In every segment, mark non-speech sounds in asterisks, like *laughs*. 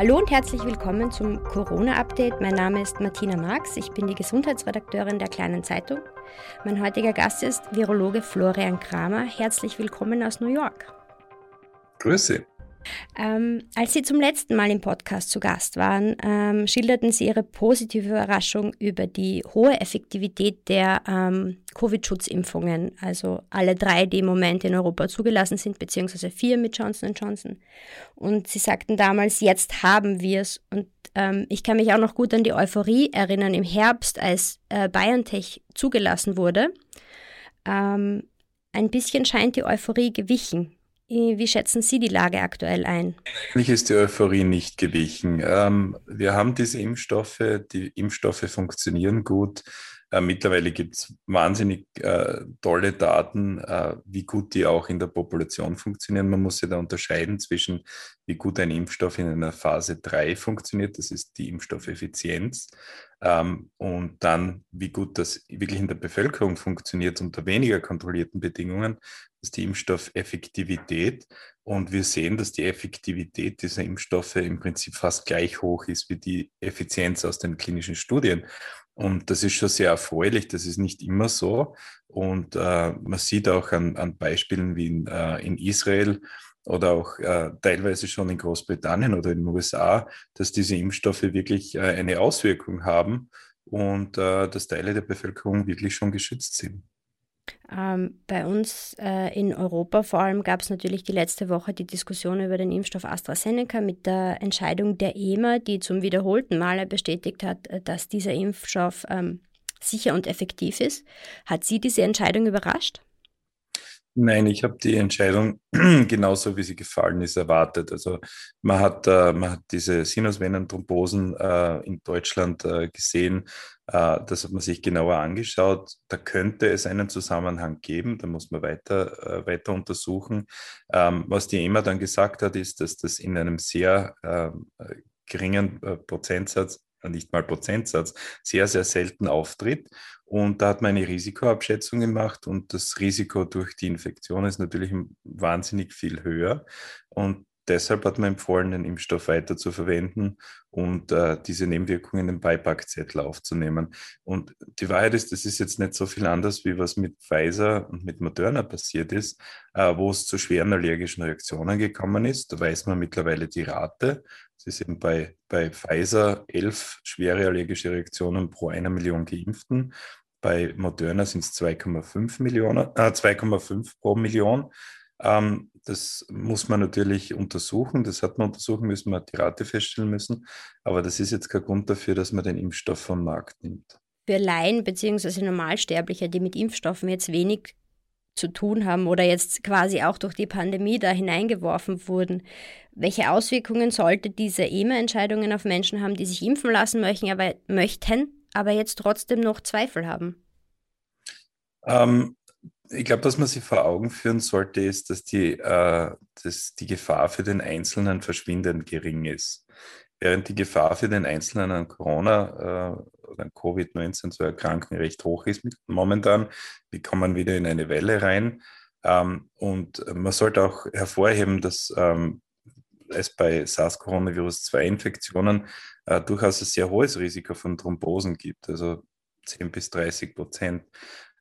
Hallo und herzlich willkommen zum Corona-Update. Mein Name ist Martina Marx, ich bin die Gesundheitsredakteurin der Kleinen Zeitung. Mein heutiger Gast ist Virologe Florian Kramer. Herzlich willkommen aus New York. Grüße. Ähm, als Sie zum letzten Mal im Podcast zu Gast waren, ähm, schilderten Sie Ihre positive Überraschung über die hohe Effektivität der ähm, Covid-Schutzimpfungen, also alle drei, die im Moment in Europa zugelassen sind, beziehungsweise vier mit Johnson Johnson. Und Sie sagten damals, jetzt haben wir es. Und ähm, ich kann mich auch noch gut an die Euphorie erinnern im Herbst, als äh, BioNTech zugelassen wurde. Ähm, ein bisschen scheint die Euphorie gewichen. Wie schätzen Sie die Lage aktuell ein? Eigentlich ist die Euphorie nicht gewichen. Ähm, wir haben diese Impfstoffe, die Impfstoffe funktionieren gut. Äh, mittlerweile gibt es wahnsinnig äh, tolle Daten, äh, wie gut die auch in der Population funktionieren. Man muss ja da unterscheiden zwischen, wie gut ein Impfstoff in einer Phase 3 funktioniert, das ist die Impfstoffeffizienz, ähm, und dann, wie gut das wirklich in der Bevölkerung funktioniert unter weniger kontrollierten Bedingungen, das ist die Impfstoffeffektivität. Und wir sehen, dass die Effektivität dieser Impfstoffe im Prinzip fast gleich hoch ist wie die Effizienz aus den klinischen Studien. Und das ist schon sehr erfreulich, das ist nicht immer so. Und äh, man sieht auch an, an Beispielen wie in, äh, in Israel, oder auch äh, teilweise schon in Großbritannien oder in den USA, dass diese Impfstoffe wirklich äh, eine Auswirkung haben und äh, dass Teile der Bevölkerung wirklich schon geschützt sind. Ähm, bei uns äh, in Europa vor allem gab es natürlich die letzte Woche die Diskussion über den Impfstoff AstraZeneca mit der Entscheidung der EMA, die zum wiederholten Male bestätigt hat, äh, dass dieser Impfstoff ähm, sicher und effektiv ist. Hat Sie diese Entscheidung überrascht? Nein, ich habe die Entscheidung *clears throat* genauso, wie sie gefallen ist, erwartet. Also man hat, äh, man hat diese Sinusvenenthrombosen äh, in Deutschland äh, gesehen. Äh, das hat man sich genauer angeschaut. Da könnte es einen Zusammenhang geben. Da muss man weiter, äh, weiter untersuchen. Ähm, was die EMA dann gesagt hat, ist, dass das in einem sehr ähm, geringen äh, Prozentsatz nicht mal Prozentsatz, sehr, sehr selten auftritt. Und da hat man eine Risikoabschätzung gemacht und das Risiko durch die Infektion ist natürlich wahnsinnig viel höher. Und deshalb hat man empfohlen, den Impfstoff weiter zu verwenden und äh, diese Nebenwirkungen im Beipackzettel aufzunehmen. Und die Wahrheit ist, das ist jetzt nicht so viel anders, wie was mit Pfizer und mit Moderna passiert ist, äh, wo es zu schweren allergischen Reaktionen gekommen ist. Da weiß man mittlerweile die Rate. Es ist eben bei, bei Pfizer elf schwere allergische Reaktionen pro einer Million Geimpften. Bei Moderna sind es 2,5 Millionen, äh, 2,5 pro Million. Ähm, das muss man natürlich untersuchen. Das hat man untersuchen müssen, man hat die Rate feststellen müssen. Aber das ist jetzt kein Grund dafür, dass man den Impfstoff vom Markt nimmt. Für Laien bzw. Normalsterbliche, die mit Impfstoffen jetzt wenig zu tun haben oder jetzt quasi auch durch die Pandemie da hineingeworfen wurden. Welche Auswirkungen sollte diese EMA-Entscheidungen auf Menschen haben, die sich impfen lassen möchten, aber, möchten, aber jetzt trotzdem noch Zweifel haben? Ähm, ich glaube, was man sich vor Augen führen sollte, ist, dass die, äh, dass die Gefahr für den Einzelnen verschwindend gering ist. Während die Gefahr für den Einzelnen an Corona äh, oder an Covid-19 zu erkranken recht hoch ist momentan. Wir kommen wieder in eine Welle rein. Ähm, und man sollte auch hervorheben, dass ähm, es bei SARS-Coronavirus-2-Infektionen äh, durchaus ein sehr hohes Risiko von Thrombosen gibt, also 10 bis 30 Prozent.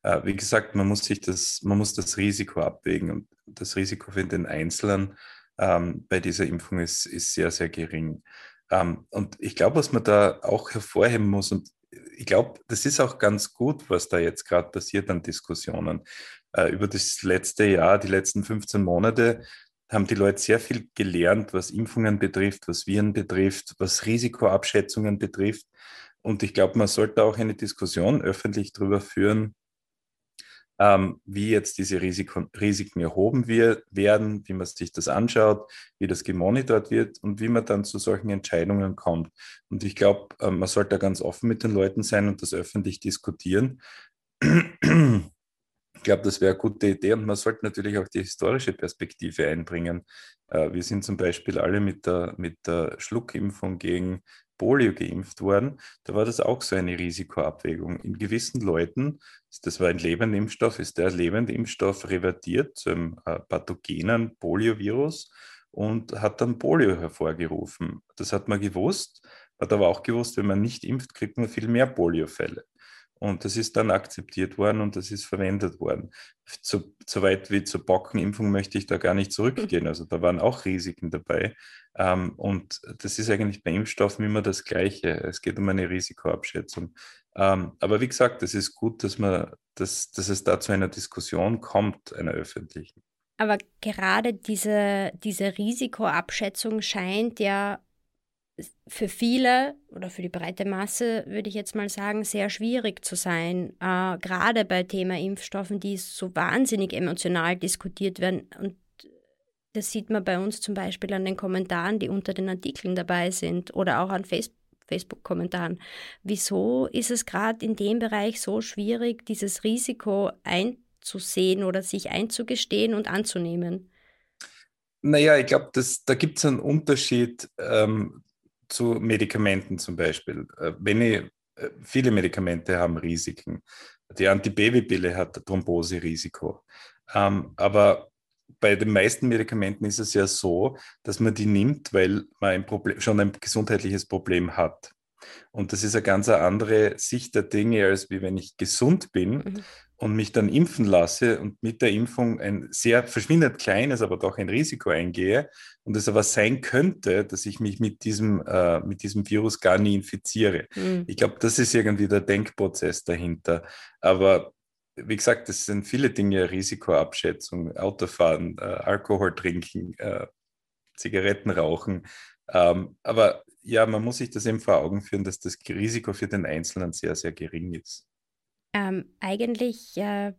Äh, wie gesagt, man muss sich das, man muss das Risiko abwägen und das Risiko für den Einzelnen ähm, bei dieser Impfung ist, ist sehr, sehr gering. Ähm, und ich glaube, was man da auch hervorheben muss, und ich glaube, das ist auch ganz gut, was da jetzt gerade passiert an Diskussionen. Äh, über das letzte Jahr, die letzten 15 Monate, haben die Leute sehr viel gelernt, was Impfungen betrifft, was Viren betrifft, was Risikoabschätzungen betrifft. Und ich glaube, man sollte auch eine Diskussion öffentlich darüber führen, ähm, wie jetzt diese Risiko, Risiken erhoben wir, werden, wie man sich das anschaut, wie das gemonitort wird und wie man dann zu solchen Entscheidungen kommt. Und ich glaube, äh, man sollte da ganz offen mit den Leuten sein und das öffentlich diskutieren. Ich glaube, das wäre eine gute Idee und man sollte natürlich auch die historische Perspektive einbringen. Äh, wir sind zum Beispiel alle mit der, mit der Schluckimpfung gegen Polio geimpft worden, da war das auch so eine Risikoabwägung. In gewissen Leuten, das war ein lebender Impfstoff, ist der lebende Impfstoff revertiert zu einem äh, pathogenen Poliovirus und hat dann Polio hervorgerufen. Das hat man gewusst, hat aber auch gewusst, wenn man nicht impft, kriegt man viel mehr Poliofälle. Und das ist dann akzeptiert worden und das ist verwendet worden. Zu, so weit wie zur Bockenimpfung möchte ich da gar nicht zurückgehen. *laughs* Also da waren auch Risiken dabei. Ähm, und das ist eigentlich bei Impfstoffen immer das Gleiche. Es geht um eine Risikoabschätzung. Ähm, aber wie gesagt, es ist gut, dass, man, dass, dass es da zu einer Diskussion kommt, einer öffentlichen. Aber gerade diese, diese Risikoabschätzung scheint ja für viele oder für die breite Masse, würde ich jetzt mal sagen, sehr schwierig zu sein. Äh, gerade bei Thema Impfstoffen, die so wahnsinnig emotional diskutiert werden. Und das sieht man bei uns zum Beispiel an den Kommentaren, die unter den Artikeln dabei sind oder auch an Facebook. Facebook-Kommentaren. Wieso ist es gerade in dem Bereich so schwierig, dieses Risiko einzusehen oder sich einzugestehen und anzunehmen? Naja, ich glaube, da gibt es einen Unterschied ähm, zu Medikamenten zum Beispiel. Äh, wenn ich, äh, viele Medikamente haben Risiken. Die Antibabypille hat Thromboserisiko. Ähm, aber bei den meisten Medikamenten ist es ja so, dass man die nimmt, weil man ein Problem, schon ein gesundheitliches Problem hat. Und das ist eine ganz andere Sicht der Dinge, als wie wenn ich gesund bin mhm. Und mich dann impfen lasse und mit der Impfung ein sehr verschwindend kleines, aber doch ein Risiko eingehe und es aber sein könnte, dass ich mich mit diesem, äh, mit diesem Virus gar nie infiziere. Mhm. Ich glaube, das ist irgendwie der Denkprozess dahinter. Aber wie gesagt, das sind viele Dinge, Risikoabschätzung, Autofahren, äh, Alkohol trinken, äh, Zigaretten rauchen. Ähm, aber ja, man muss sich das eben vor Augen führen, dass das Risiko für den Einzelnen sehr, sehr gering ist. Ähm, eigentlich äh,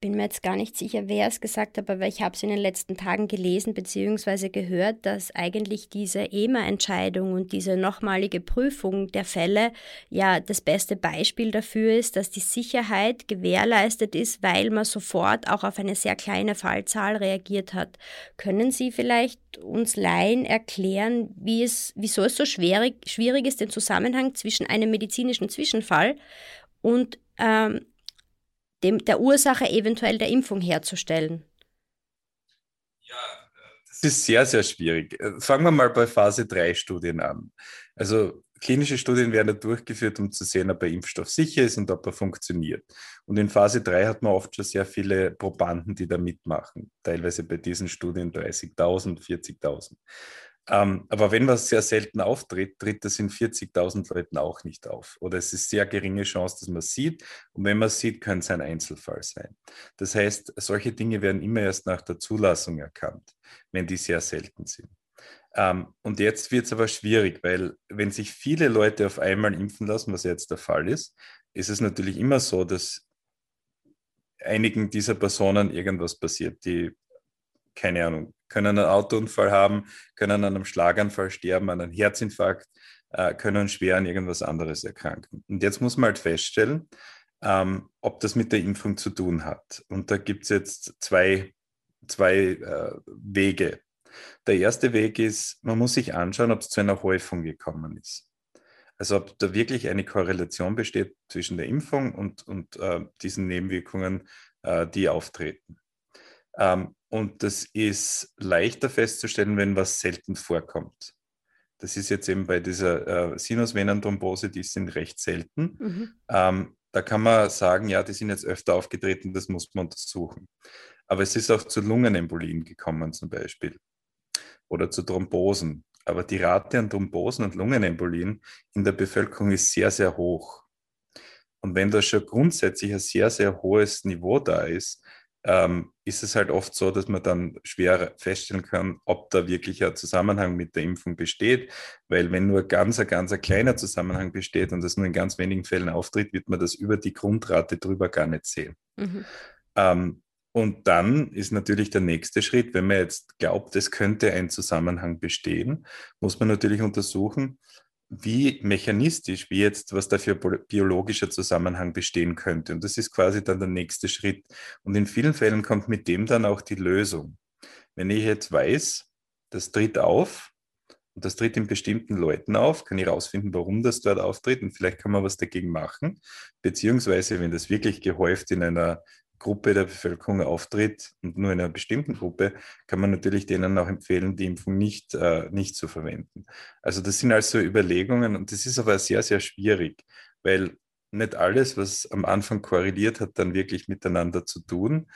bin mir jetzt gar nicht sicher, wer es gesagt hat, aber ich habe es in den letzten Tagen gelesen bzw. gehört, dass eigentlich diese EMA-Entscheidung und diese nochmalige Prüfung der Fälle ja das beste Beispiel dafür ist, dass die Sicherheit gewährleistet ist, weil man sofort auch auf eine sehr kleine Fallzahl reagiert hat. Können Sie vielleicht uns Laien erklären, wie es, wieso es so schwierig, schwierig ist, den Zusammenhang zwischen einem medizinischen Zwischenfall und ähm, dem, der Ursache eventuell der Impfung herzustellen? Ja, das ist sehr, sehr schwierig. Fangen wir mal bei Phase 3 Studien an. Also klinische Studien werden durchgeführt, um zu sehen, ob der Impfstoff sicher ist und ob er funktioniert. Und in Phase 3 hat man oft schon sehr viele Probanden, die da mitmachen. Teilweise bei diesen Studien 30.000, 40.000. Ähm, aber wenn was sehr selten auftritt, tritt das in 40.000 Leuten auch nicht auf. Oder es ist sehr geringe Chance, dass man es sieht. Und wenn man es sieht, könnte es ein Einzelfall sein. Das heißt, solche Dinge werden immer erst nach der Zulassung erkannt, wenn die sehr selten sind. Ähm, und jetzt wird es aber schwierig, weil wenn sich viele Leute auf einmal impfen lassen, was jetzt der Fall ist, ist es natürlich immer so, dass einigen dieser Personen irgendwas passiert, die keine Ahnung, können einen Autounfall haben, können an einem Schlaganfall sterben, an einem Herzinfarkt, äh, können schwer an irgendwas anderes erkranken. Und jetzt muss man halt feststellen, ähm, ob das mit der Impfung zu tun hat. Und da gibt es jetzt zwei, zwei äh, Wege. Der erste Weg ist, man muss sich anschauen, ob es zu einer Häufung gekommen ist. Also ob da wirklich eine Korrelation besteht zwischen der Impfung und, und äh, diesen Nebenwirkungen, äh, die auftreten. Ähm, und das ist leichter festzustellen, wenn was selten vorkommt. Das ist jetzt eben bei dieser äh, Sinusvenenthrombose, die sind recht selten. Mhm. Ähm, da kann man sagen, ja, die sind jetzt öfter aufgetreten, das muss man untersuchen. Aber es ist auch zu Lungenembolien gekommen zum Beispiel oder zu Thrombosen. Aber die Rate an Thrombosen und Lungenembolien in der Bevölkerung ist sehr, sehr hoch. Und wenn da schon grundsätzlich ein sehr, sehr hohes Niveau da ist, ähm, ist es halt oft so, dass man dann schwer feststellen kann, ob da wirklich ein Zusammenhang mit der Impfung besteht. Weil wenn nur ganz, ein ganz ein kleiner Zusammenhang besteht und das nur in ganz wenigen Fällen auftritt, wird man das über die Grundrate drüber gar nicht sehen. Mhm. Ähm, und dann ist natürlich der nächste Schritt, wenn man jetzt glaubt, es könnte ein Zusammenhang bestehen, muss man natürlich untersuchen, wie mechanistisch, wie jetzt, was da für biologischer Zusammenhang bestehen könnte. Und das ist quasi dann der nächste Schritt. Und in vielen Fällen kommt mit dem dann auch die Lösung. Wenn ich jetzt weiß, das tritt auf und das tritt in bestimmten Leuten auf, kann ich herausfinden, warum das dort auftritt und vielleicht kann man was dagegen machen. Beziehungsweise, wenn das wirklich gehäuft in einer Gruppe der Bevölkerung auftritt und nur in einer bestimmten Gruppe, kann man natürlich denen auch empfehlen, die Impfung nicht, äh, nicht zu verwenden. Also das sind also Überlegungen und das ist aber sehr, sehr schwierig, weil nicht alles, was am Anfang korreliert, hat dann wirklich miteinander zu tun.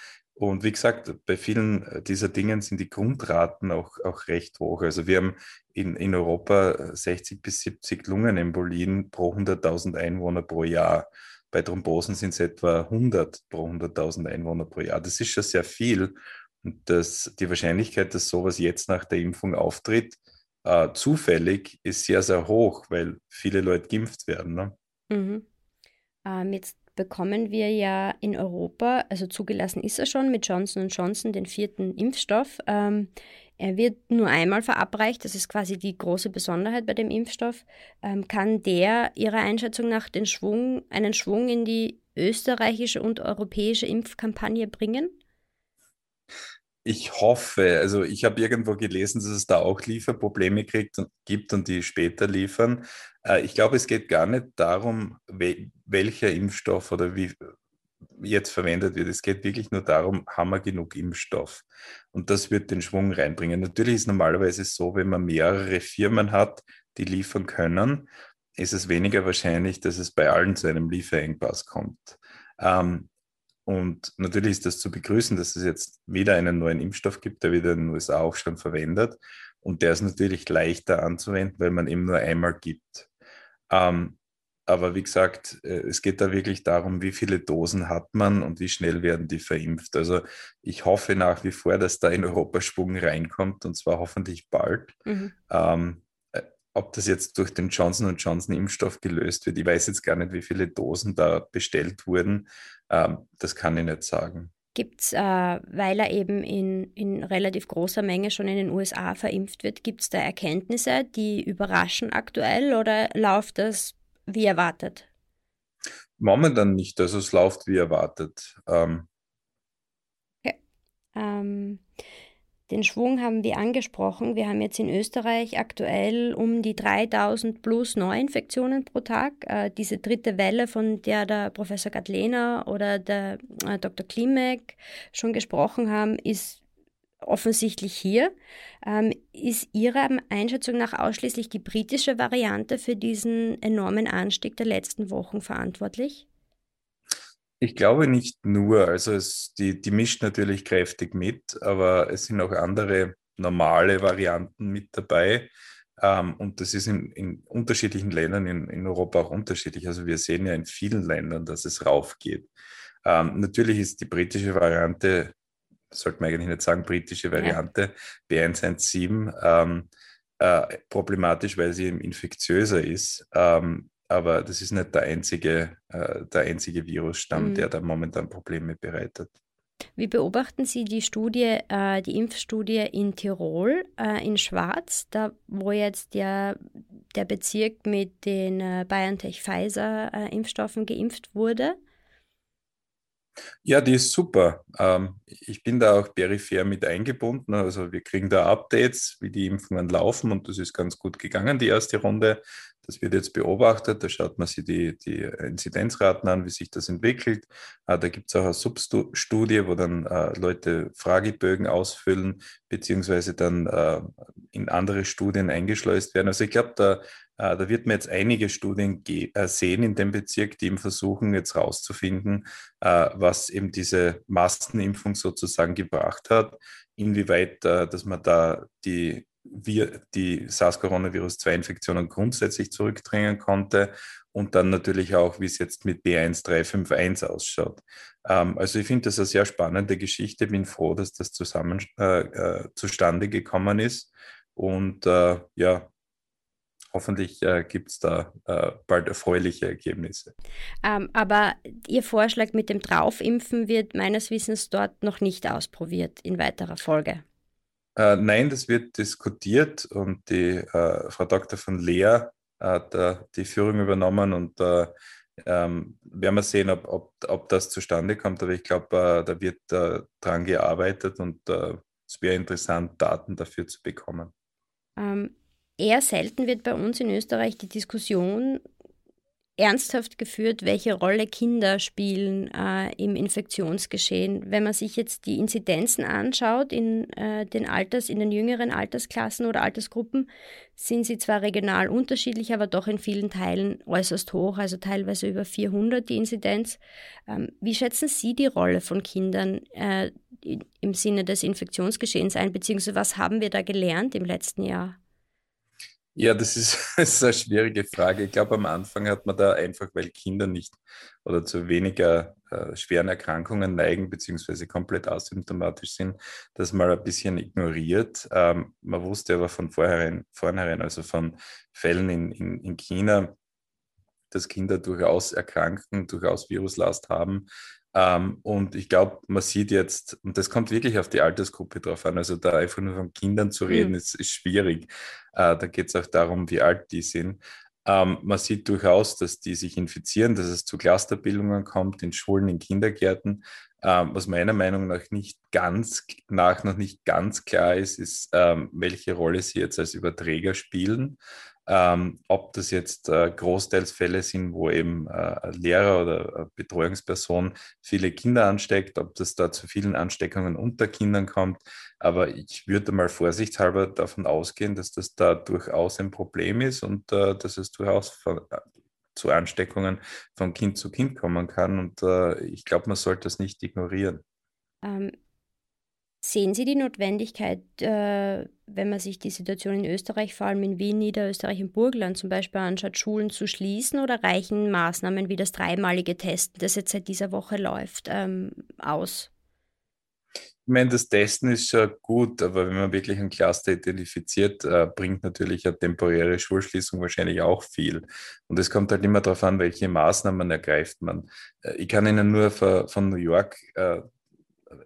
Und wie gesagt, bei vielen äh, dieser Dingen sind die Grundraten auch, auch recht hoch. Also wir haben in, in Europa 60 bis 70 Lungenembolien pro 100.000 Einwohner pro Jahr. Bei Thrombosen sind es etwa 100 pro 100.000 Einwohner pro Jahr. Das ist schon sehr viel. Und das, die Wahrscheinlichkeit, dass sowas jetzt nach der Impfung auftritt, äh, zufällig, ist sehr, sehr hoch, weil viele Leute geimpft werden. Ne? Mhm. Ähm, jetzt bekommen wir ja in Europa, also zugelassen ist er schon mit Johnson Johnson, den vierten Impfstoff. Ähm, er wird nur einmal verabreicht, das ist quasi die große Besonderheit bei dem Impfstoff. Ähm, kann der Ihrer Einschätzung nach den Schwung, einen Schwung in die österreichische und europäische Impfkampagne bringen? Ich hoffe, also ich habe irgendwo gelesen, dass es da auch Lieferprobleme kriegt und, gibt und die später liefern. Äh, ich glaube, es geht gar nicht darum, we welcher Impfstoff oder wie jetzt verwendet wird. Es geht wirklich nur darum, haben wir genug Impfstoff? Und das wird den Schwung reinbringen. Natürlich ist es normalerweise so, wenn man mehrere Firmen hat, die liefern können, ist es weniger wahrscheinlich, dass es bei allen zu einem Lieferengpass kommt. Ähm, und natürlich ist das zu begrüßen, dass es jetzt wieder einen neuen Impfstoff gibt, der wieder in den USA auch schon verwendet. Und der ist natürlich leichter anzuwenden, weil man eben nur einmal gibt. Ähm, aber wie gesagt, äh, es geht da wirklich darum, wie viele Dosen hat man und wie schnell werden die verimpft. Also ich hoffe nach wie vor, dass da in Europa Schwung reinkommt und zwar hoffentlich bald. Mhm. Ähm, äh, ob das jetzt durch den Johnson Johnson Impfstoff gelöst wird, ich weiß jetzt gar nicht, wie viele Dosen da bestellt wurden. Ähm, das kann ich nicht sagen. Gibt es, äh, weil er eben in, in relativ großer Menge schon in den USA verimpft wird, gibt es da Erkenntnisse, die überraschen aktuell oder läuft das wie erwartet? Momentan nicht, also es läuft wie erwartet. Ähm. Okay. Ähm, den Schwung haben wir angesprochen. Wir haben jetzt in Österreich aktuell um die 3000 plus Neuinfektionen pro Tag. Äh, diese dritte Welle, von der der Professor Gadlena oder der äh, Dr. Klimek schon gesprochen haben, ist offensichtlich hier. Ähm, ist Ihrer Einschätzung nach ausschließlich die britische Variante für diesen enormen Anstieg der letzten Wochen verantwortlich? Ich glaube nicht nur. Also es, die, die mischt natürlich kräftig mit, aber es sind auch andere normale Varianten mit dabei. Ähm, und das ist in, in unterschiedlichen Ländern in, in, Europa auch unterschiedlich. Also wir sehen ja in vielen Ländern, dass es raufgeht. Ähm, natürlich ist die britische Variante, sollte man eigentlich nicht sagen, britische Variante, ja. B117, ähm, äh, problematisch, weil sie eben infektiöser ist. Ähm, aber das ist nicht der einzige, äh, der einzige Virusstamm, mhm. der da momentan Probleme bereitet. Wie beobachten Sie die Studie, äh, die Impfstudie in Tirol, äh, in Schwarz, da wo jetzt der, der Bezirk mit den äh, BioNTech-Pfizer-Impfstoffen äh, geimpft wurde? Ja, die ist super. Ähm, ich bin da auch peripher mit eingebunden. Also wir kriegen da Updates, wie die Impfungen laufen und das ist ganz gut gegangen, die erste Runde. Das wird jetzt beobachtet, da schaut man sich die, die Inzidenzraten an, wie sich das entwickelt. Äh, da gibt es auch eine Substudie, wo dann äh, Leute Fragebögen ausfüllen, beziehungsweise dann äh, in andere Studien eingeschleust werden. Also ich glaube, da, da wird man jetzt einige Studien sehen in dem Bezirk, die eben versuchen, jetzt rauszufinden, was eben diese Massenimpfung sozusagen gebracht hat, inwieweit, dass man da die wir die SARS-Coronavirus-2-Infektionen grundsätzlich zurückdrängen konnte und dann natürlich auch, wie es jetzt mit B1351 ausschaut. Ähm, also ich finde das eine sehr spannende Geschichte, bin froh, dass das zusammen äh, äh, zustande gekommen ist und äh, ja, hoffentlich äh, gibt es da äh, bald erfreuliche Ergebnisse. Ähm, aber Ihr Vorschlag mit dem Draufimpfen wird meines Wissens dort noch nicht ausprobiert in weiterer Folge. Äh, nein, das wird diskutiert und die äh, Frau Dr. von Leer hat die Führung übernommen und äh, ähm, werden wir sehen, ob, ob, ob das zustande kommt. Aber ich glaube, äh, da wird äh, dran gearbeitet und es wäre interessant, Daten dafür zu bekommen. Ähm, eher selten wird bei uns in Österreich die Diskussion ernsthaft geführt, welche Rolle Kinder spielen äh, im Infektionsgeschehen. Wenn man sich jetzt die Inzidenzen anschaut in äh, den Alters, in den jüngeren Altersklassen oder Altersgruppen, sind sie zwar regional unterschiedlich, aber doch in vielen Teilen äußerst hoch, also teilweise über 400 die Inzidenz. Ähm, wie schätzen Sie die Rolle von Kindern äh, im Sinne des Infektionsgeschehens ein, beziehungsweise was haben wir da gelernt im letzten Jahr? Ja, das ist, *laughs* das ist eine schwierige Frage. Ich glaube, am Anfang hat man da einfach, weil Kinder nicht oder zu weniger äh, schweren Erkrankungen neigen, beziehungsweise komplett asymptomatisch sind, das mal ein bisschen ignoriert. Ähm, man wusste aber von vornherein, vornherein also von Fällen in, in, in China, dass Kinder durchaus erkranken, durchaus Viruslast haben. Ähm, und ich glaube, man sieht jetzt, und das kommt wirklich auf die Altersgruppe drauf an, also da einfach nur von Kindern zu reden, mhm. ist, ist schwierig. Äh, da geht es auch darum, wie alt die sind. Ähm, man sieht durchaus, dass die sich infizieren, dass es zu Clusterbildungen kommt in Schulen, in Kindergärten. Ähm, was meiner Meinung nach nicht ganz nach noch nicht ganz klar ist, ist, ähm, welche Rolle sie jetzt als Überträger spielen. Ähm, ob das jetzt äh, großteils Fälle sind, wo eben äh, Lehrer oder Betreuungsperson viele Kinder ansteckt, ob das da zu vielen Ansteckungen unter Kindern kommt. Aber ich würde mal vorsichtshalber davon ausgehen, dass das da durchaus ein Problem ist und äh, dass es durchaus von, äh, zu Ansteckungen von Kind zu Kind kommen kann. Und äh, ich glaube, man sollte das nicht ignorieren. Ähm, Sehen Sie die Notwendigkeit, äh, wenn man sich die Situation in Österreich, vor allem in Wien, Niederösterreich im Burgenland zum Beispiel anschaut, Schulen zu schließen oder reichen Maßnahmen wie das dreimalige Testen, das jetzt seit dieser Woche läuft, ähm, aus? Ich meine, das Testen ist schon gut, aber wenn man wirklich ein Cluster identifiziert, äh, bringt natürlich eine temporäre Schulschließung wahrscheinlich auch viel. Und es kommt halt immer darauf an, welche Maßnahmen ergreift man. Äh, ich kann Ihnen nur von, von New York äh,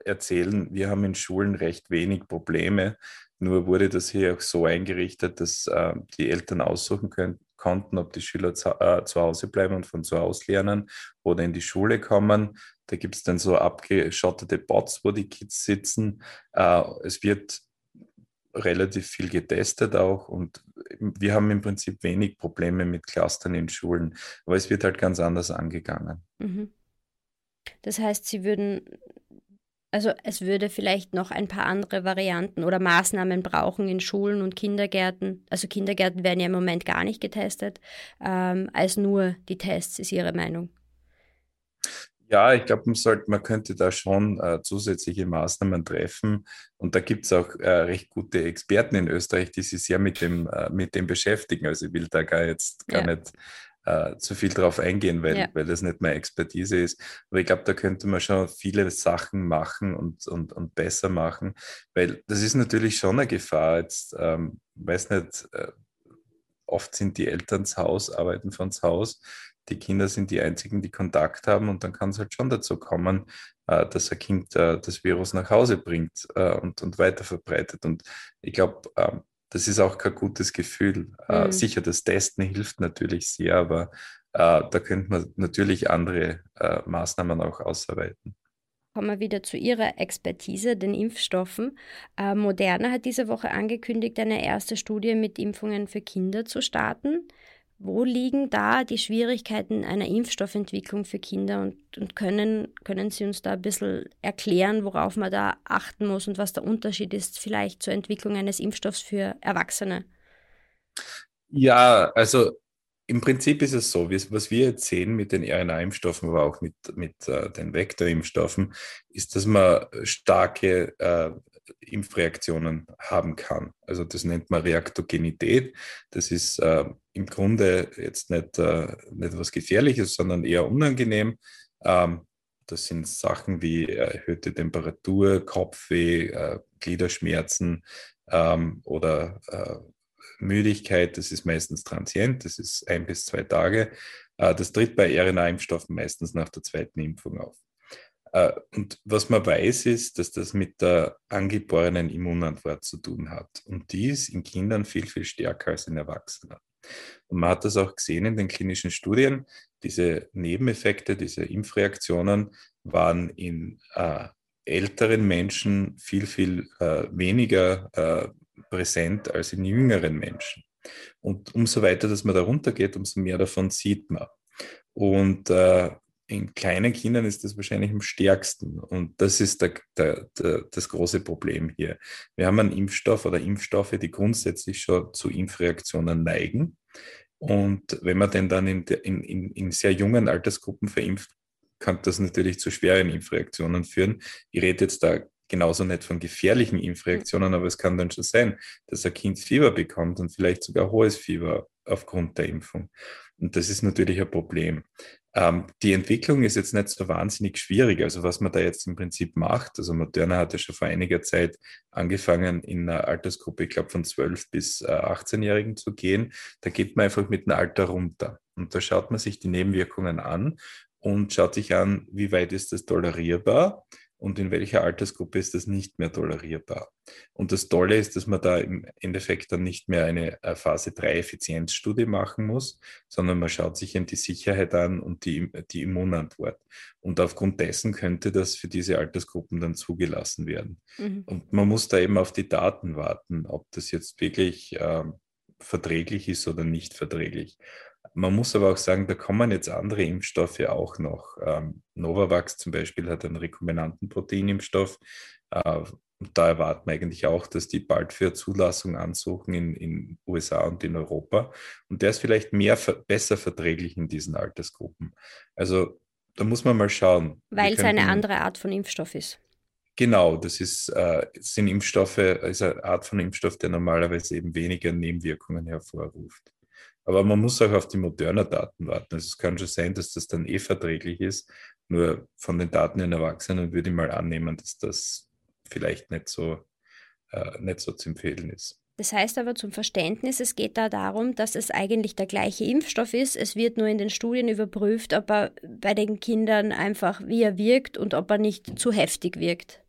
erzählen, wir haben in Schulen recht wenig Probleme. Nur wurde das hier auch so eingerichtet, dass äh, die Eltern aussuchen können, konnten, ob die Schüler zu, äh, zu, Hause bleiben und von zu Hause lernen oder in die Schule kommen. Da gibt es dann so abgeschottete Bots, wo die Kids sitzen. Äh, es wird relativ viel getestet auch und wir haben im Prinzip wenig Probleme mit Clustern in Schulen, aber es wird halt ganz anders angegangen. Mhm. Das heißt, Sie würden also es würde vielleicht noch ein paar andere Varianten oder Maßnahmen brauchen in Schulen und Kindergärten. Also Kindergärten werden ja im Moment gar nicht getestet, ähm, als nur die Tests, ist Ihre Meinung. Ja, ich glaube, man, sollte, man könnte da schon äh, zusätzliche Maßnahmen treffen. Und da gibt es auch äh, recht gute Experten in Österreich, die sich sehr mit dem, äh, mit dem beschäftigen. Also ich will da gar jetzt gar ja. nicht äh, zu viel drauf eingehen, weil, ja. weil das nicht meine Expertise ist. Aber ich glaube, da könnte man schon viele Sachen machen und, und, und besser machen, weil das ist natürlich schon eine Gefahr. Jetzt, ähm, weiß nicht, äh, oft sind die Eltern zu Hause, arbeiten von zu Hause. Die Kinder sind die einzigen, die Kontakt haben und dann kann es halt schon dazu kommen, äh, dass ein Kind äh, das Virus nach Hause bringt äh, und, und weiter verbreitet. Und ich glaube, ähm, das ist auch kein gutes Gefühl. Äh, mhm. Sicher, das Testen hilft natürlich sehr, aber äh, da könnte man natürlich andere äh, Maßnahmen auch ausarbeiten. Kommen wir wieder zu Ihrer Expertise, den Impfstoffen. Äh, Moderna hat diese Woche angekündigt, eine erste Studie mit Impfungen für Kinder zu starten. Wo liegen da die Schwierigkeiten einer Impfstoffentwicklung für Kinder und, und, können, können Sie uns da ein bisschen erklären, worauf man da achten muss und was der Unterschied ist vielleicht zur Entwicklung eines Impfstoffs für Erwachsene? Ja, also im Prinzip ist es so, was wir jetzt sehen mit den RNA-Impfstoffen, aber auch mit, mit uh, den Vektorimpfstoffen, ist, dass man starke uh, Impfreaktionen haben kann. Also das nennt man Reaktogenität. Das ist uh, im Grunde jetzt nicht, nicht was Gefährliches, sondern eher unangenehm. Ähm, das sind Sachen wie erhöhte Temperatur, Kopfweh, Gliederschmerzen ähm, oder Müdigkeit, das ist meistens transient, das ist ein bis zwei Tage. Äh, das tritt bei RNA-Impfstoffen meistens nach der zweiten Impfung auf. Äh, und was man weiß, ist, dass das mit der angeborenen Immunantwort zu tun hat. Und die ist in Kindern viel, viel stärker als in Erwachsenen. Und man hat das auch gesehen in den klinischen Studien. Diese Nebeneffekte, diese Impfreaktionen waren in äh, älteren Menschen viel, viel äh, weniger äh, präsent als in jüngeren Menschen. Und umso weiter, dass man da runtergeht, umso mehr davon sieht man. Und äh, in kleinen Kindern ist das wahrscheinlich am stärksten. Und das ist der, der, der, das große Problem hier. Wir haben einen Impfstoff oder Impfstoffe, die grundsätzlich schon zu Impfreaktionen neigen. Und wenn man den dann in, in, in, sehr jungen Altersgruppen verimpft, kann das natürlich zu schweren Impfreaktionen führen. Ich rede jetzt da genauso nicht von gefährlichen Impfreaktionen, aber es kann dann schon sein, dass ein Kind Fieber bekommt und vielleicht sogar hohes Fieber aufgrund der Impfung. Und das ist natürlich ein Problem. Ähm, die Entwicklung ist jetzt nicht so wahnsinnig schwierig. Also was man da jetzt im Prinzip macht, also Moderna hatte schon vor einiger Zeit angefangen, in einer Altersgruppe, ich glaube von 12 bis äh, 18-Jährigen zu gehen. Da geht man einfach mit dem Alter runter. Und da schaut man sich die Nebenwirkungen an und schaut sich an, wie weit ist das tolerierbar und in welcher Altersgruppe ist das nicht mehr tolerierbar. Und das Tolle ist, dass man da im Endeffekt dann nicht mehr eine äh, Phase 3 Effizienzstudie machen muss, sondern man schaut sich eben die Sicherheit an und die, die Immunantwort. Und aufgrund dessen könnte das für diese Altersgruppen dann zugelassen werden. Mhm. Und man muss da eben auf die Daten warten, ob das jetzt wirklich äh, verträglich ist oder nicht verträglich. Man muss aber auch sagen, da kommen jetzt andere Impfstoffe auch noch. Ähm, Novavax zum Beispiel hat einen rekombinanten Proteinimpfstoff. Äh, da erwarten wir eigentlich auch, dass die bald für Zulassung ansuchen in den USA und in Europa. Und der ist vielleicht mehr besser verträglich in diesen Altersgruppen. Also da muss man mal schauen. Weil es eine andere Art von Impfstoff ist. Genau, das ist, äh, sind Impfstoffe, ist eine Art von Impfstoff, der normalerweise eben weniger Nebenwirkungen hervorruft. Aber man muss auch auf die modernen Daten warten. Also es kann schon sein, dass das dann eh verträglich ist. Nur von den Daten in Erwachsenen würde ich mal annehmen, dass das vielleicht nicht so, äh, nicht so zu empfehlen ist. Das heißt aber zum Verständnis, es geht da darum, dass es eigentlich der gleiche Impfstoff ist. Es wird nur in den Studien überprüft, ob er bei den Kindern einfach, wie er wirkt und ob er nicht zu heftig wirkt.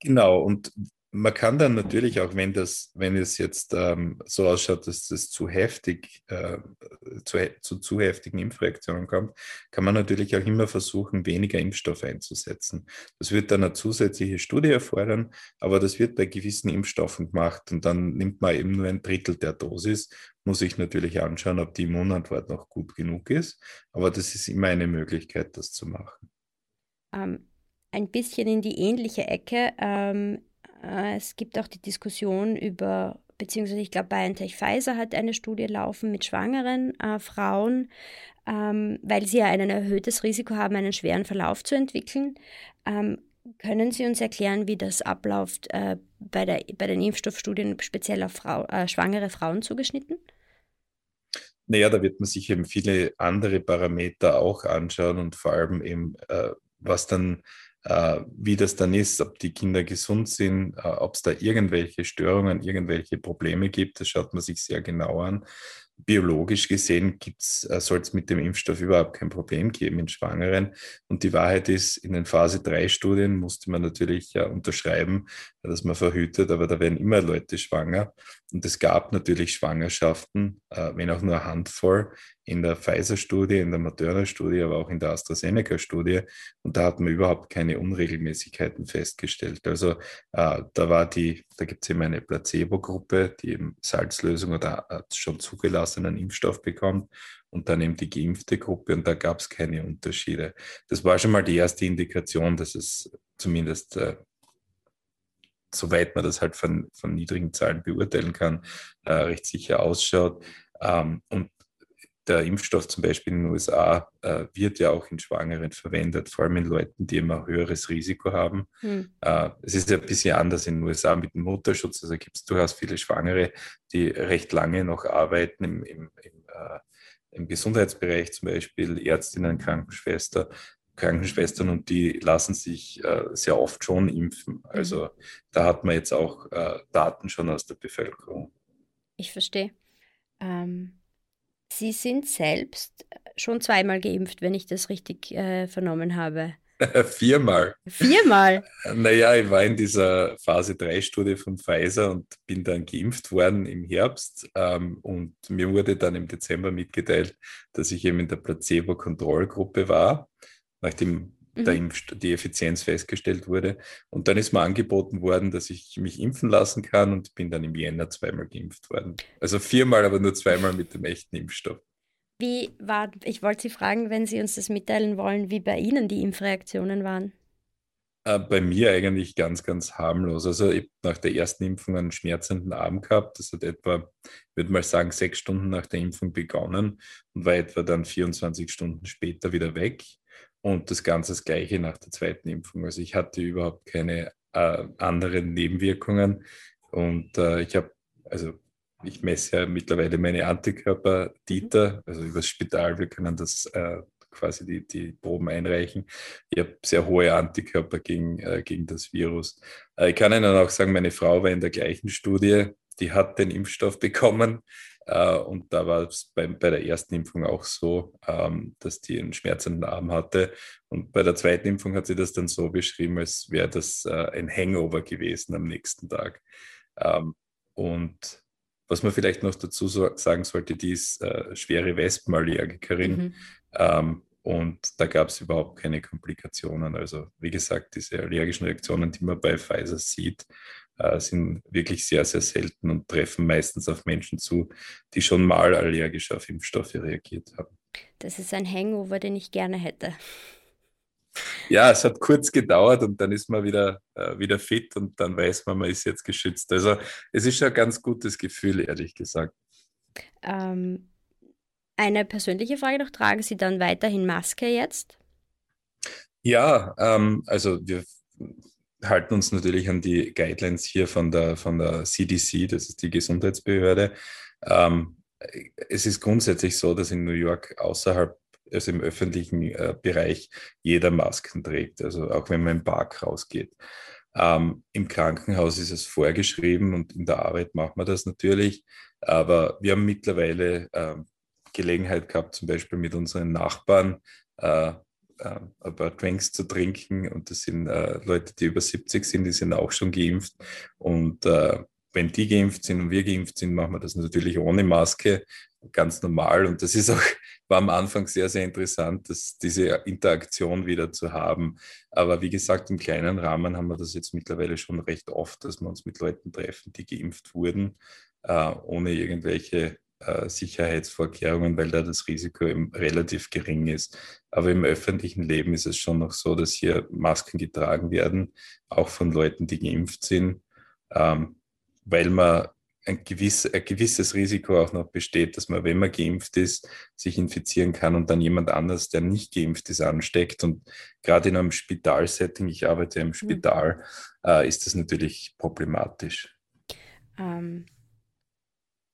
Genau, und man kann dann natürlich auch, wenn das, wenn es jetzt ähm, so ausschaut, dass das zu heftig, äh, zu, zu, zu heftigen Impfreaktionen kommt, kann man natürlich auch immer versuchen, weniger Impfstoff einzusetzen. Das wird dann eine zusätzliche Studie erfordern, aber das wird bei gewissen Impfstoffen gemacht und dann nimmt man eben nur ein Drittel der Dosis, muss ich natürlich anschauen, ob die Immunantwort noch gut genug ist, aber das ist immer eine Möglichkeit, das zu machen. Ähm, ein bisschen in die ähnliche Ecke. Ähm äh, es gibt auch die Diskussion über, beziehungsweise ich glaube, BioNTech Pfizer hat eine Studie laufen mit schwangeren äh, Frauen, ähm, weil sie ja ein erhöhtes Risiko haben, einen schweren Verlauf zu entwickeln. Ähm, können Sie uns erklären, wie das abläuft äh, bei, der, bei den Impfstoffstudien speziell auf Frau, äh, schwangere Frauen zugeschnitten? Naja, da wird man sich eben viele andere Parameter auch anschauen und vor allem eben, äh, was dann äh, wie das dann ist, ob die Kinder gesund sind, äh, ob es da irgendwelche Störungen, irgendwelche Probleme gibt. Das schaut man sich sehr genau an biologisch gesehen äh, soll es mit dem Impfstoff überhaupt kein Problem geben in Schwangeren. Und die Wahrheit ist, in den Phase 3 Studien musste man natürlich unterschreiben, dass man verhütet, aber da werden immer Leute schwanger. Und es gab natürlich Schwangerschaften, äh, wenn auch nur eine Handvoll, in der Pfizer-Studie, in der Moderna-Studie, aber auch in der AstraZeneca-Studie. Und da hat man überhaupt keine Unregelmäßigkeiten festgestellt. Also äh, da war die, da gibt es eben eine Placebo-Gruppe, die eben Salzlösung oder äh, schon zugelassenen Impfstoff bekommt und dann eben die geimpfte Gruppe und da gab es keine Unterschiede. Das war schon mal die erste Indikation, dass es zumindest äh, soweit man das halt von, von niedrigen Zahlen beurteilen kann, äh, recht sicher ausschaut. Ähm, und der Impfstoff zum Beispiel in den USA äh, wird ja auch in Schwangeren verwendet, vor allem in Leuten, die immer höheres Risiko haben. Hm. Äh, es ist ja ein bisschen anders in den USA mit dem Mutterschutz. Also gibt es durchaus viele Schwangere, die recht lange noch arbeiten im, im, im, äh, im Gesundheitsbereich, zum Beispiel Ärztinnen, Krankenschwester, Krankenschwestern und die lassen sich äh, sehr oft schon impfen. Mhm. Also da hat man jetzt auch äh, Daten schon aus der Bevölkerung. Ich verstehe. Ähm, Sie sind selbst schon zweimal geimpft, wenn ich das richtig äh, vernommen habe. *laughs* Viermal. Viermal? *laughs* Naja, ich war in dieser Phase 3-Studie von Pfizer und bin dann geimpft worden im Herbst. Ähm, und mir wurde dann im Dezember mitgeteilt, dass ich eben in der Placebo-Kontrollgruppe war nachdem mhm. der Impf die Effizienz festgestellt wurde. Und dann ist mir angeboten worden, dass ich mich impfen lassen kann und bin dann im Jänner zweimal geimpft worden. Also viermal, aber nur zweimal mit dem echten Impfstoff. Wie war, ich wollte Sie fragen, wenn Sie uns das mitteilen wollen, wie bei Ihnen die Impfreaktionen waren. Äh, bei mir eigentlich ganz, ganz harmlos. Also ich habe nach der ersten Impfung einen schmerzenden Arm gehabt. Das hat etwa, ich würde mal sagen, sechs Stunden nach der Impfung begonnen und war etwa dann 24 Stunden später wieder weg. Und das Ganze das gleiche nach der zweiten Impfung. Also ich hatte überhaupt keine äh, anderen Nebenwirkungen. Und äh, ich habe, also ich messe ja mittlerweile meine Antikörper Dieter, also übers Spital, wir können das äh, quasi die, die Proben einreichen. Ich habe sehr hohe Antikörper gegen, äh, gegen das Virus. Äh, ich kann Ihnen auch sagen, meine Frau war in der gleichen Studie, die hat den Impfstoff bekommen. Äh, und da war es bei, bei der ersten Impfung auch so, ähm, dass die einen schmerzenden Arm hatte. Und bei der zweiten Impfung hat sie das dann so beschrieben, als wäre das äh, ein Hangover gewesen am nächsten Tag. Ähm, und was man vielleicht noch dazu sagen sollte, die ist äh, schwere Wespenallergikerin. Mhm. Ähm, und da gab es überhaupt keine Komplikationen. Also wie gesagt, diese allergischen Reaktionen, die man bei Pfizer sieht, äh, sind wirklich sehr, sehr selten und treffen meistens auf Menschen zu, die schon mal allergisch auf Impfstoffe reagiert haben. Das ist ein Hangover, den ich gerne hätte. Ja, es hat kurz gedauert und dann ist man wieder, äh, wieder fit und dann weiß man, man ist jetzt geschützt. Also es ist schon ein ganz gutes Gefühl, ehrlich gesagt. Ähm, eine persönliche Frage noch, tragen Sie dann weiterhin Maske jetzt? Ja, ähm, also wir halten uns natürlich an die Guidelines hier von der, von der CDC, das ist die Gesundheitsbehörde. Ähm, es ist grundsätzlich so, dass in New York außerhalb, also im öffentlichen äh, Bereich, jeder Masken trägt, also auch wenn man im Park rausgeht. Ähm, Im Krankenhaus ist es vorgeschrieben und in der Arbeit macht man das natürlich. Aber wir haben mittlerweile äh, Gelegenheit gehabt, zum Beispiel mit unseren Nachbarn äh, äh, ein paar Drinks zu trinken. Und das sind äh, Leute, die über 70 sind, die sind auch schon geimpft. Und äh, wenn die geimpft sind und wir geimpft sind, machen wir das natürlich ohne Maske, ganz normal. Und das ist auch, *laughs* war am Anfang sehr, sehr interessant, dass diese Interaktion wieder zu haben. Aber wie gesagt, im kleinen Rahmen haben wir das jetzt mittlerweile schon recht oft, dass wir uns mit Leuten treffen, die geimpft wurden, äh, ohne irgendwelche Sicherheitsvorkehrungen, weil da das Risiko relativ gering ist. Aber im öffentlichen Leben ist es schon noch so, dass hier Masken getragen werden, auch von Leuten, die geimpft sind, ähm, weil man ein, gewiss, ein gewisses Risiko auch noch besteht, dass man, wenn man geimpft ist, sich infizieren kann und dann jemand anders, der nicht geimpft ist, ansteckt. Und gerade in einem Spitalsetting, ich arbeite im mhm. Spital, mhm. äh, ist das natürlich problematisch. Ähm,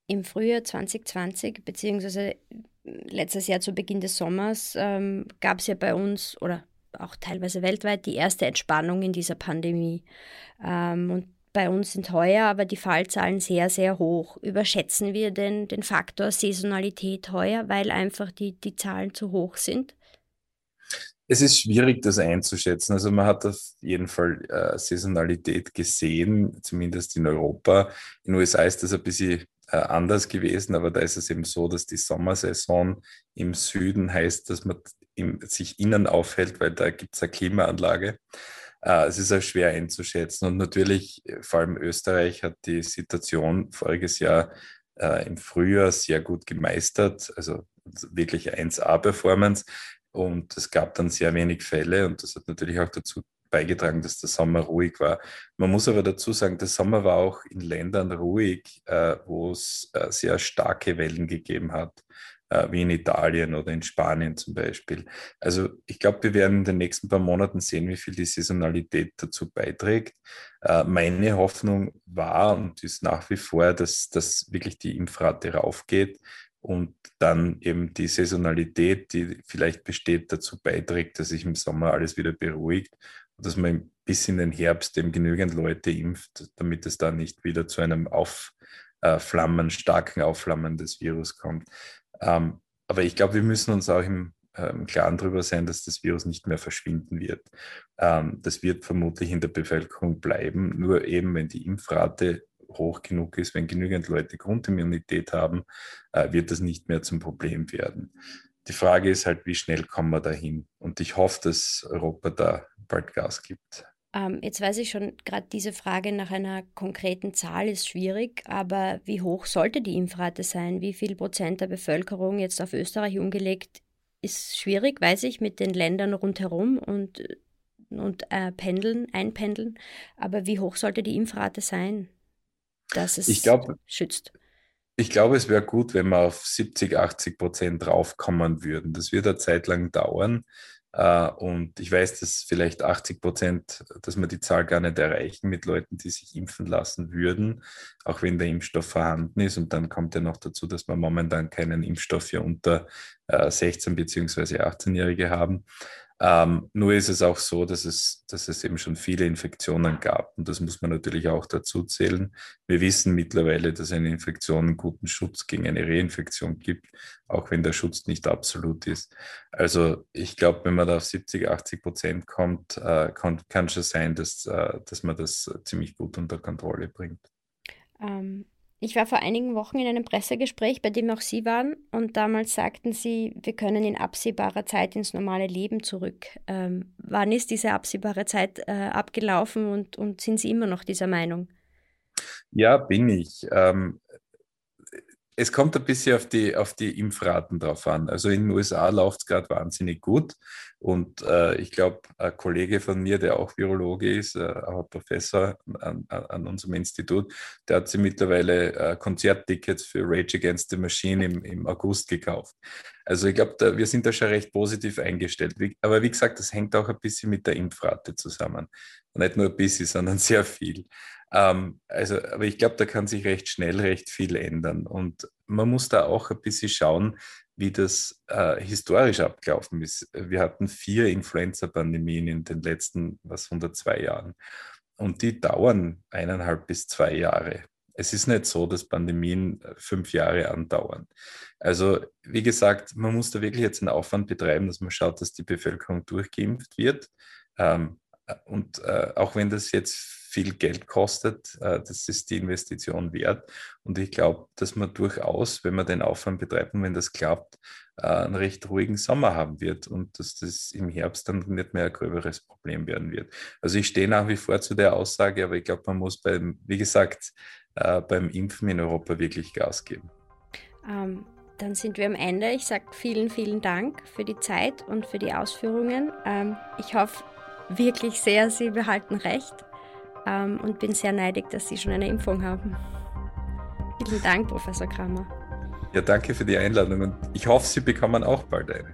im Frühjahr 2020, beziehungsweise letztes Jahr zu Beginn des Sommers, ähm, gab es ja bei uns oder auch teilweise weltweit die erste Entspannung in dieser Pandemie. Ähm, und bei uns sind heuer aber die Fallzahlen sehr, sehr hoch. Überschätzen wir den, den Faktor Saisonalität heuer, weil einfach die, die Zahlen zu hoch sind? Es ist schwierig, das einzuschätzen. Also man hat auf jeden Fall äh, Saisonalität gesehen, zumindest in Europa. In den USA ist das ein bisschen anders gewesen, aber da ist es eben so, dass die Sommersaison im Süden heißt, dass man im, sich innen aufhält, weil da gibt es eine Klimaanlage. Äh, es ist auch schwer einzuschätzen. Und natürlich, äh, vor allem Österreich hat die Situation voriges Jahr äh, im Frühjahr sehr gut gemeistert, also wirklich 1A-Performance. Und es gab dann sehr wenig Fälle und das hat natürlich auch dazu beigetragen, dass der Sommer ruhig war. Man muss aber dazu sagen, der Sommer war auch in Ländern ruhig, äh, wo es äh, sehr starke Wellen gegeben hat, äh, wie in Italien oder in Spanien zum Beispiel. Also ich glaube, wir werden in den nächsten paar Monaten sehen, wie viel die Saisonalität dazu beiträgt. Äh, meine Hoffnung war und ist nach wie vor, dass, dass wirklich die Impfrate raufgeht und dann eben die Saisonalität, die vielleicht besteht, dazu beiträgt, dass sich im Sommer alles wieder beruhigt dass man bis in den Herbst eben genügend Leute impft, damit es dann nicht wieder zu einem Aufflammen, starken Aufflammen des Virus kommt. Ähm, aber ich glaube, wir müssen uns auch im, äh, im Klaren darüber sein, dass das Virus nicht mehr verschwinden wird. Ähm, das wird vermutlich in der Bevölkerung bleiben, nur eben, wenn die Impfrate hoch genug ist, wenn genügend Leute Grundimmunität haben, äh, wird das nicht mehr zum Problem werden. Die Frage ist halt, wie schnell kommen wir dahin? Und ich hoffe, dass Europa da bald Gas gibt. Ähm, jetzt weiß ich schon, gerade diese Frage nach einer konkreten Zahl ist schwierig, aber wie hoch sollte die Impfrate sein? Wie viel Prozent der Bevölkerung jetzt auf Österreich umgelegt ist schwierig, weiß ich, mit den Ländern rundherum und, und äh, pendeln, einpendeln. Aber wie hoch sollte die Impfrate sein, dass es ich glaub, schützt? Ich glaube, es wäre gut, wenn wir auf 70, 80 Prozent draufkommen würden. Das wird eine Zeit lang dauern. Äh, und ich weiß, dass vielleicht 80 Prozent, dass wir die Zahl gar nicht erreichen mit Leuten, die sich impfen lassen würden, auch wenn der Impfstoff vorhanden ist. Und dann kommt ja noch dazu, dass wir momentan keinen Impfstoff für unter 16 bzw. 18-Jährige haben. Ähm, nur ist es auch so, dass es, dass es eben schon viele Infektionen gab. Und das muss man natürlich auch dazu zählen. Wir wissen mittlerweile, dass eine Infektion einen guten Schutz gegen eine Reinfektion gibt, auch wenn der Schutz nicht absolut ist. Also ich glaube, wenn man da auf 70, 80 Prozent kommt, äh, kann, kann schon sein, dass, äh, dass man das ziemlich gut unter Kontrolle bringt. Ähm, ich war vor einigen Wochen in einem Pressegespräch, bei dem auch Sie waren, und damals sagten Sie, wir können in absehbarer Zeit ins normale Leben zurück. Ähm, wann ist diese absehbare Zeit äh, abgelaufen und, und sind Sie immer noch dieser Meinung? Ja, bin ich. Ähm, es kommt ein bisschen auf die, auf die Impfraten drauf an. Also in den USA läuft es gerade wahnsinnig gut. Und äh, ich glaube, ein Kollege von mir, der auch Virologe ist, äh, auch Professor an, an, unserem Institut, der hat sich mittlerweile äh, Konzerttickets für Rage Against the Machine im, im August gekauft. Also ich glaube, wir sind da schon recht positiv eingestellt. Wie, aber wie gesagt, das hängt auch ein bisschen mit der Impfrate zusammen. nicht nur ein bisschen, sondern sehr viel. Ähm, also, aber ich glaube, da kann sich recht schnell recht viel ändern. Und man muss da auch ein bisschen schauen, wie das äh, historisch abgelaufen ist. Wir hatten vier Influenza-Pandemien in den letzten, was, 102 Jahren. Und die dauern eineinhalb bis zwei Jahre. Es ist nicht so, dass Pandemien äh, fünf Jahre andauern. Also, wie gesagt, man muss da wirklich jetzt einen Aufwand betreiben, dass man schaut, dass die Bevölkerung durchgeimpft wird. Ähm, und äh, auch wenn das jetzt viel Geld kostet, äh, das ist die Investition wert. Und ich glaube, dass man durchaus, wenn man den Aufwand betreibt und wenn das klappt, äh, einen recht ruhigen Sommer haben wird und dass das im Herbst dann nicht mehr ein gröberes Problem werden wird. Also ich stehe nach wie vor zu der Aussage, aber ich glaube, man muss beim, wie gesagt, äh, beim Impfen in Europa wirklich Gas geben. Ähm, dann sind wir am Ende. Ich sage vielen, vielen Dank für die Zeit und für die Ausführungen. Ähm, ich hoffe wirklich sehr, Sie behalten recht ähm, und bin sehr neidig, dass Sie schon eine Impfung haben. Vielen Dank, Professor Kramer. Ja, danke für die Einladung und ich hoffe, Sie bekommen auch bald eine.